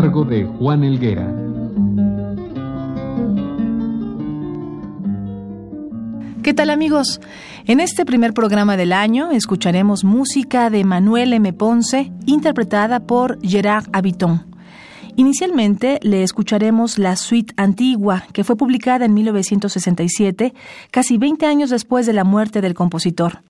Cargo de Juan Elguera. ¿Qué tal amigos? En este primer programa del año escucharemos música de Manuel M. Ponce, interpretada por Gerard Habiton. Inicialmente le escucharemos la suite antigua, que fue publicada en 1967, casi 20 años después de la muerte del compositor.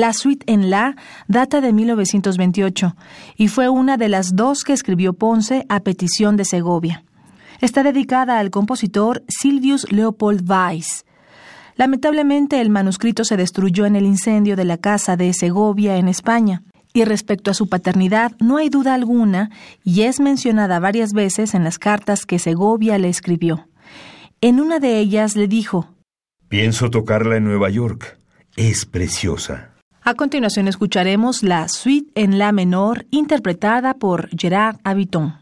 La suite en La data de 1928 y fue una de las dos que escribió Ponce a petición de Segovia. Está dedicada al compositor Silvius Leopold Weiss. Lamentablemente el manuscrito se destruyó en el incendio de la casa de Segovia en España. Y respecto a su paternidad, no hay duda alguna, y es mencionada varias veces en las cartas que Segovia le escribió. En una de ellas le dijo, Pienso tocarla en Nueva York. Es preciosa. A continuación escucharemos la suite en la menor interpretada por Gerard Habiton.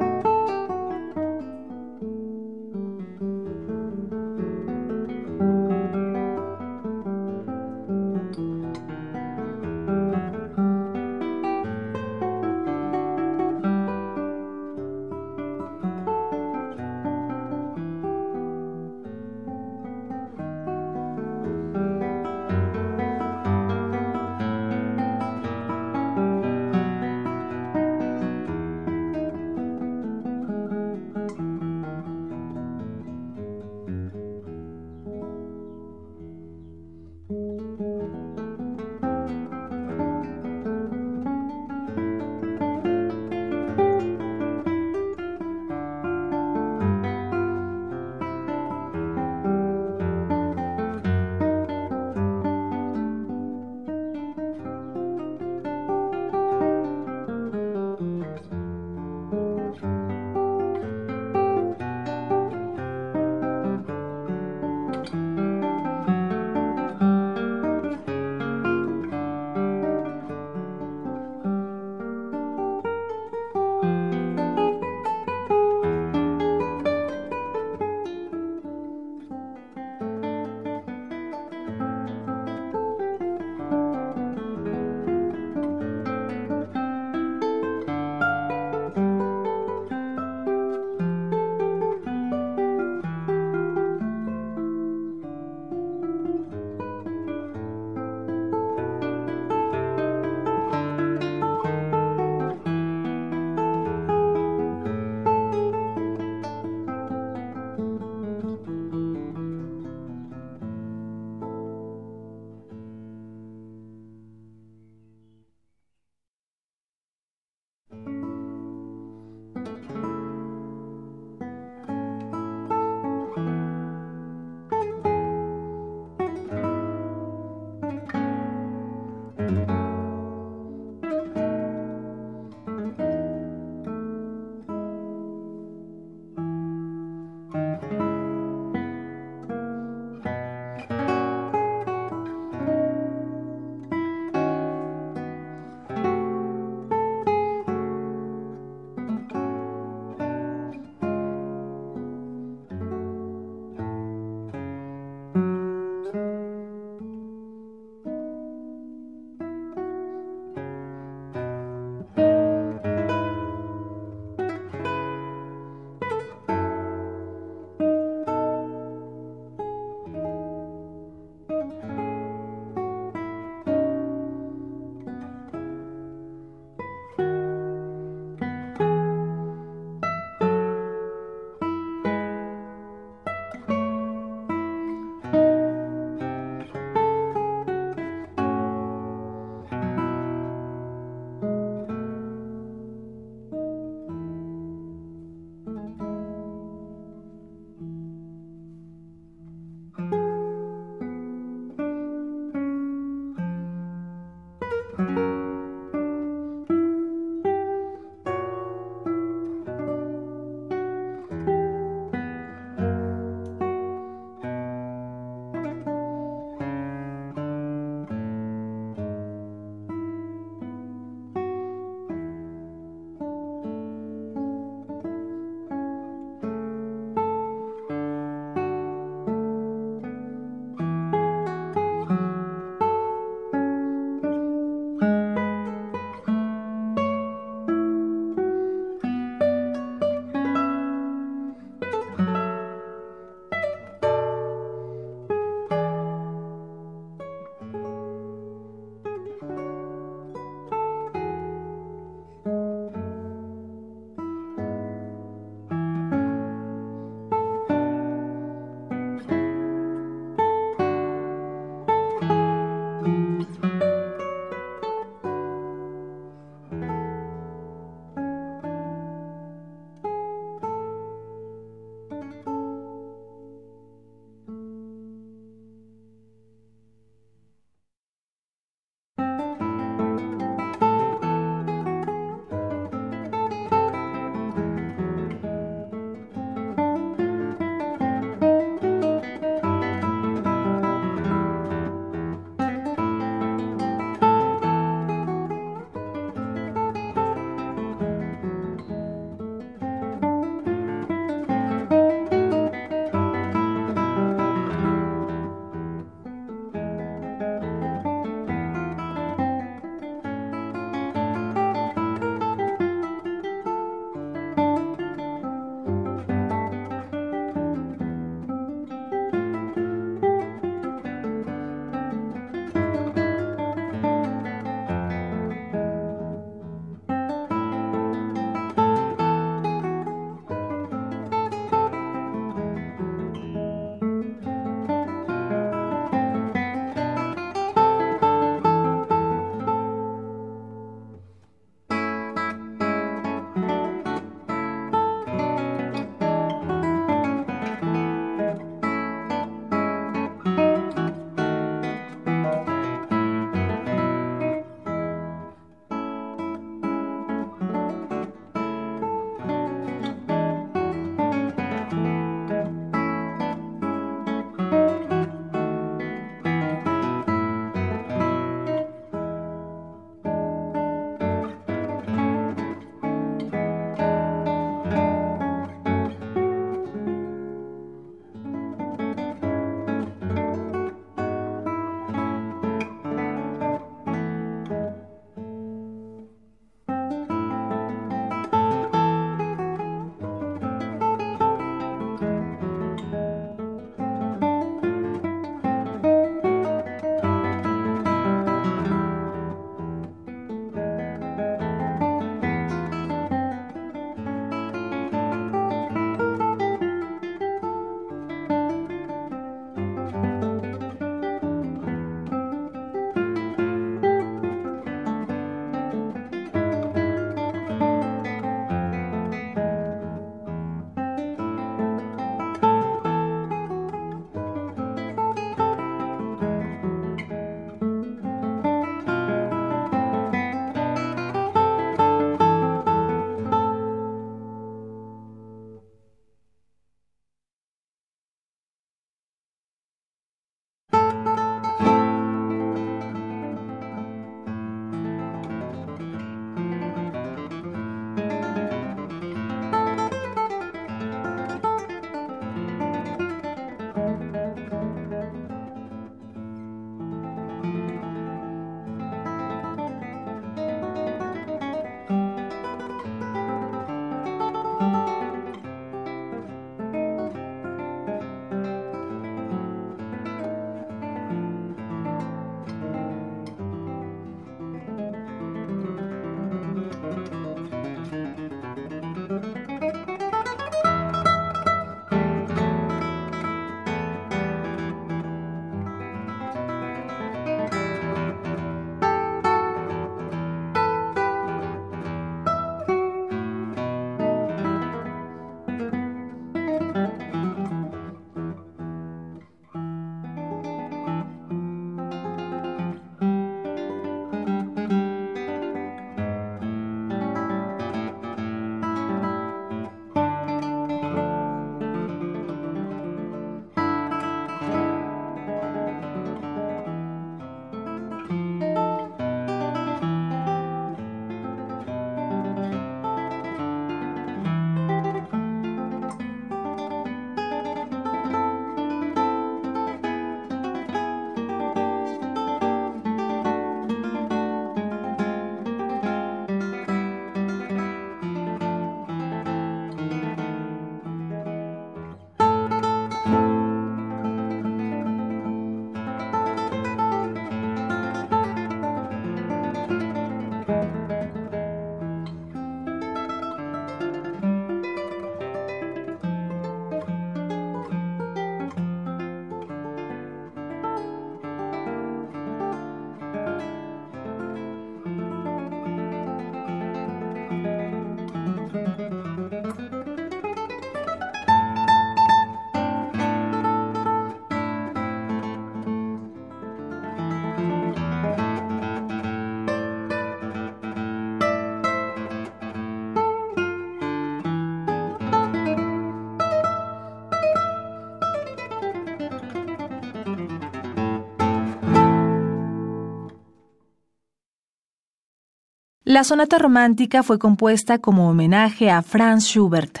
La sonata romántica fue compuesta como homenaje a Franz Schubert.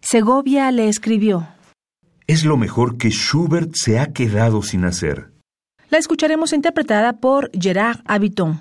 Segovia le escribió. Es lo mejor que Schubert se ha quedado sin hacer. La escucharemos interpretada por Gerard Habiton.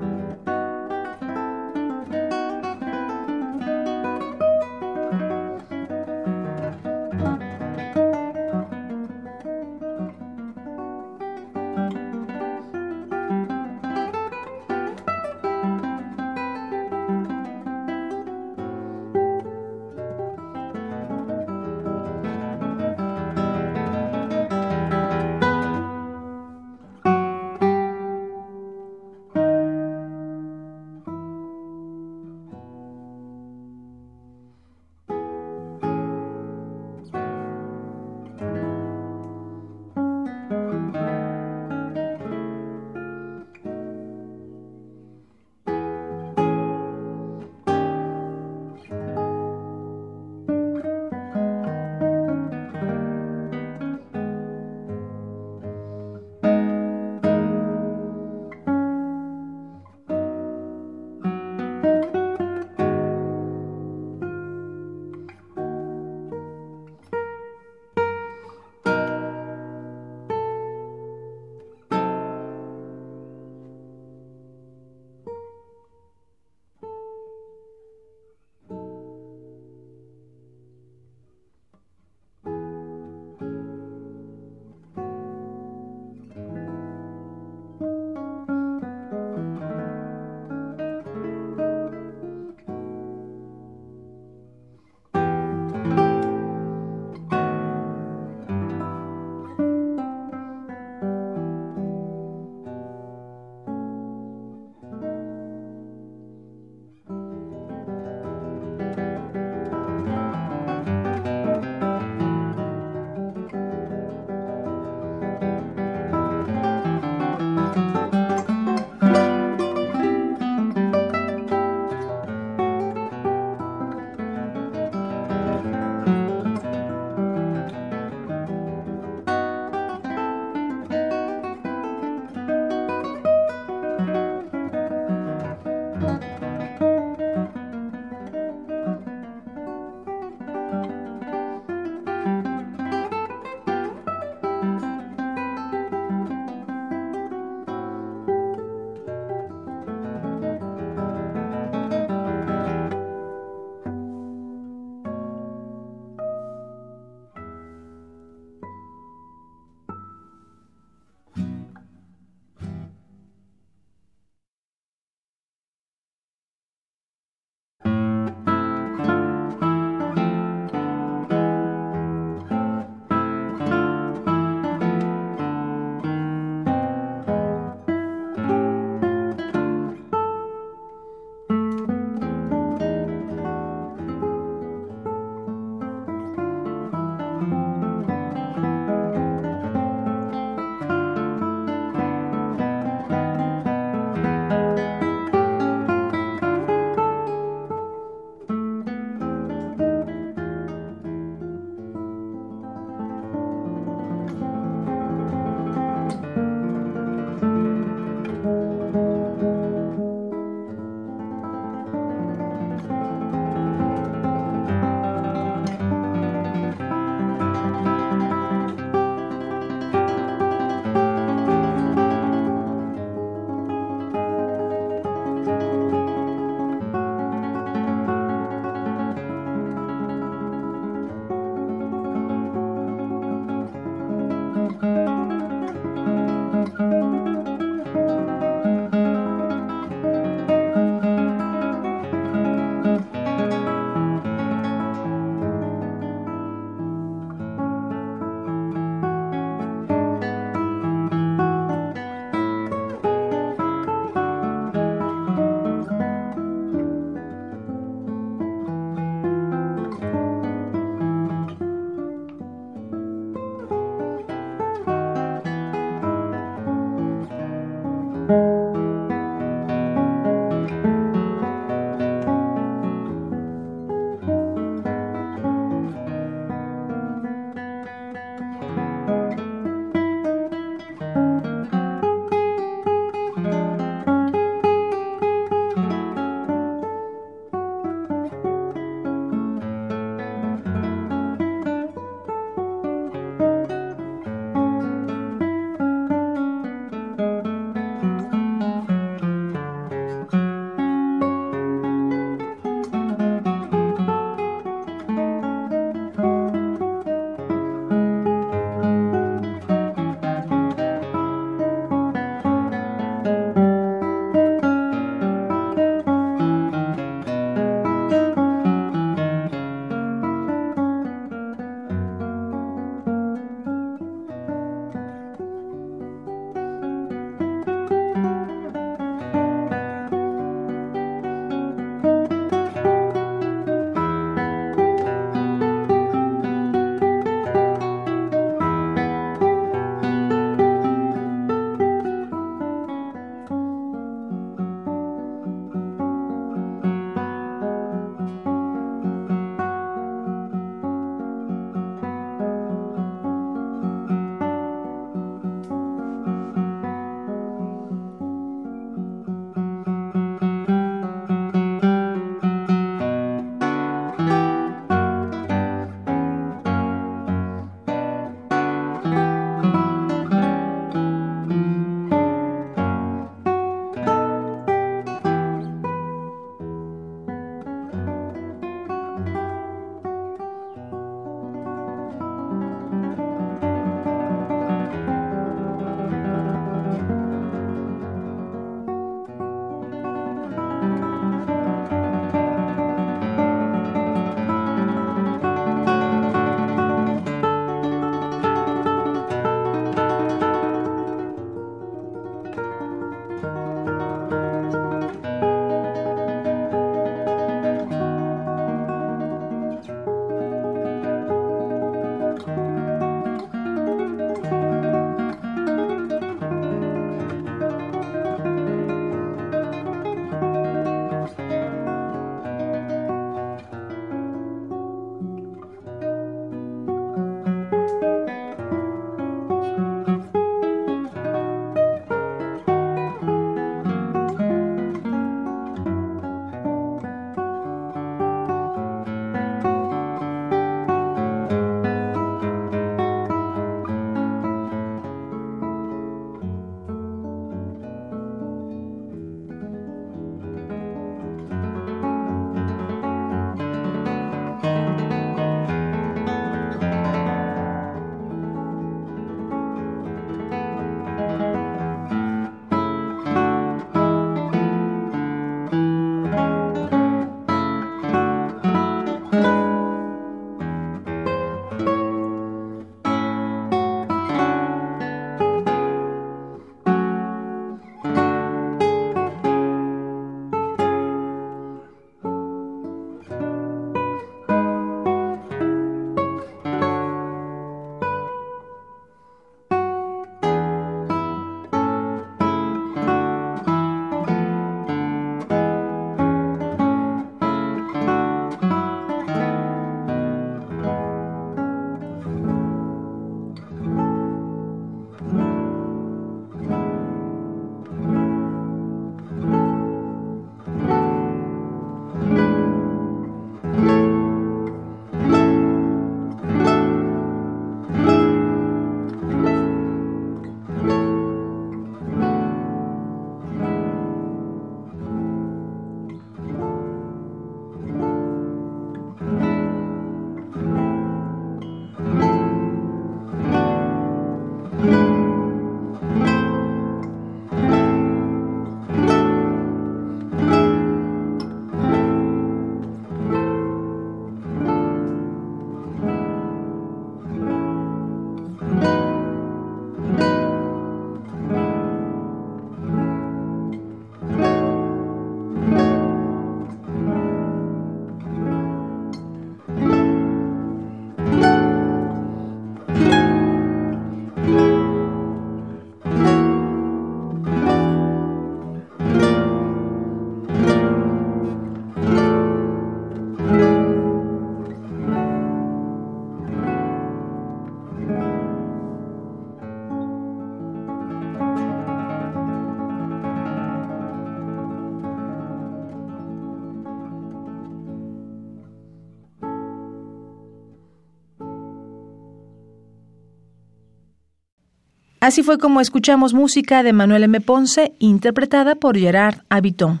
Así fue como escuchamos música de Manuel M. Ponce, interpretada por Gerard Habiton.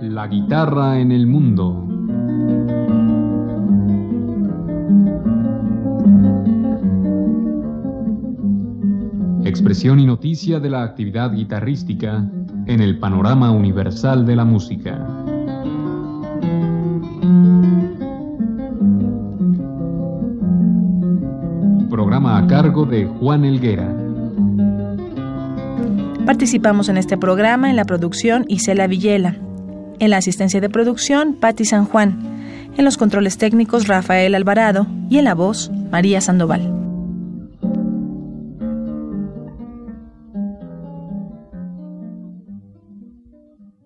La guitarra en el mundo. Expresión y noticia de la actividad guitarrística en el panorama universal de la música. Programa a cargo de Juan Elguera. Participamos en este programa en la producción Isela Villela, en la asistencia de producción Patti San Juan, en los controles técnicos Rafael Alvarado y en la voz María Sandoval.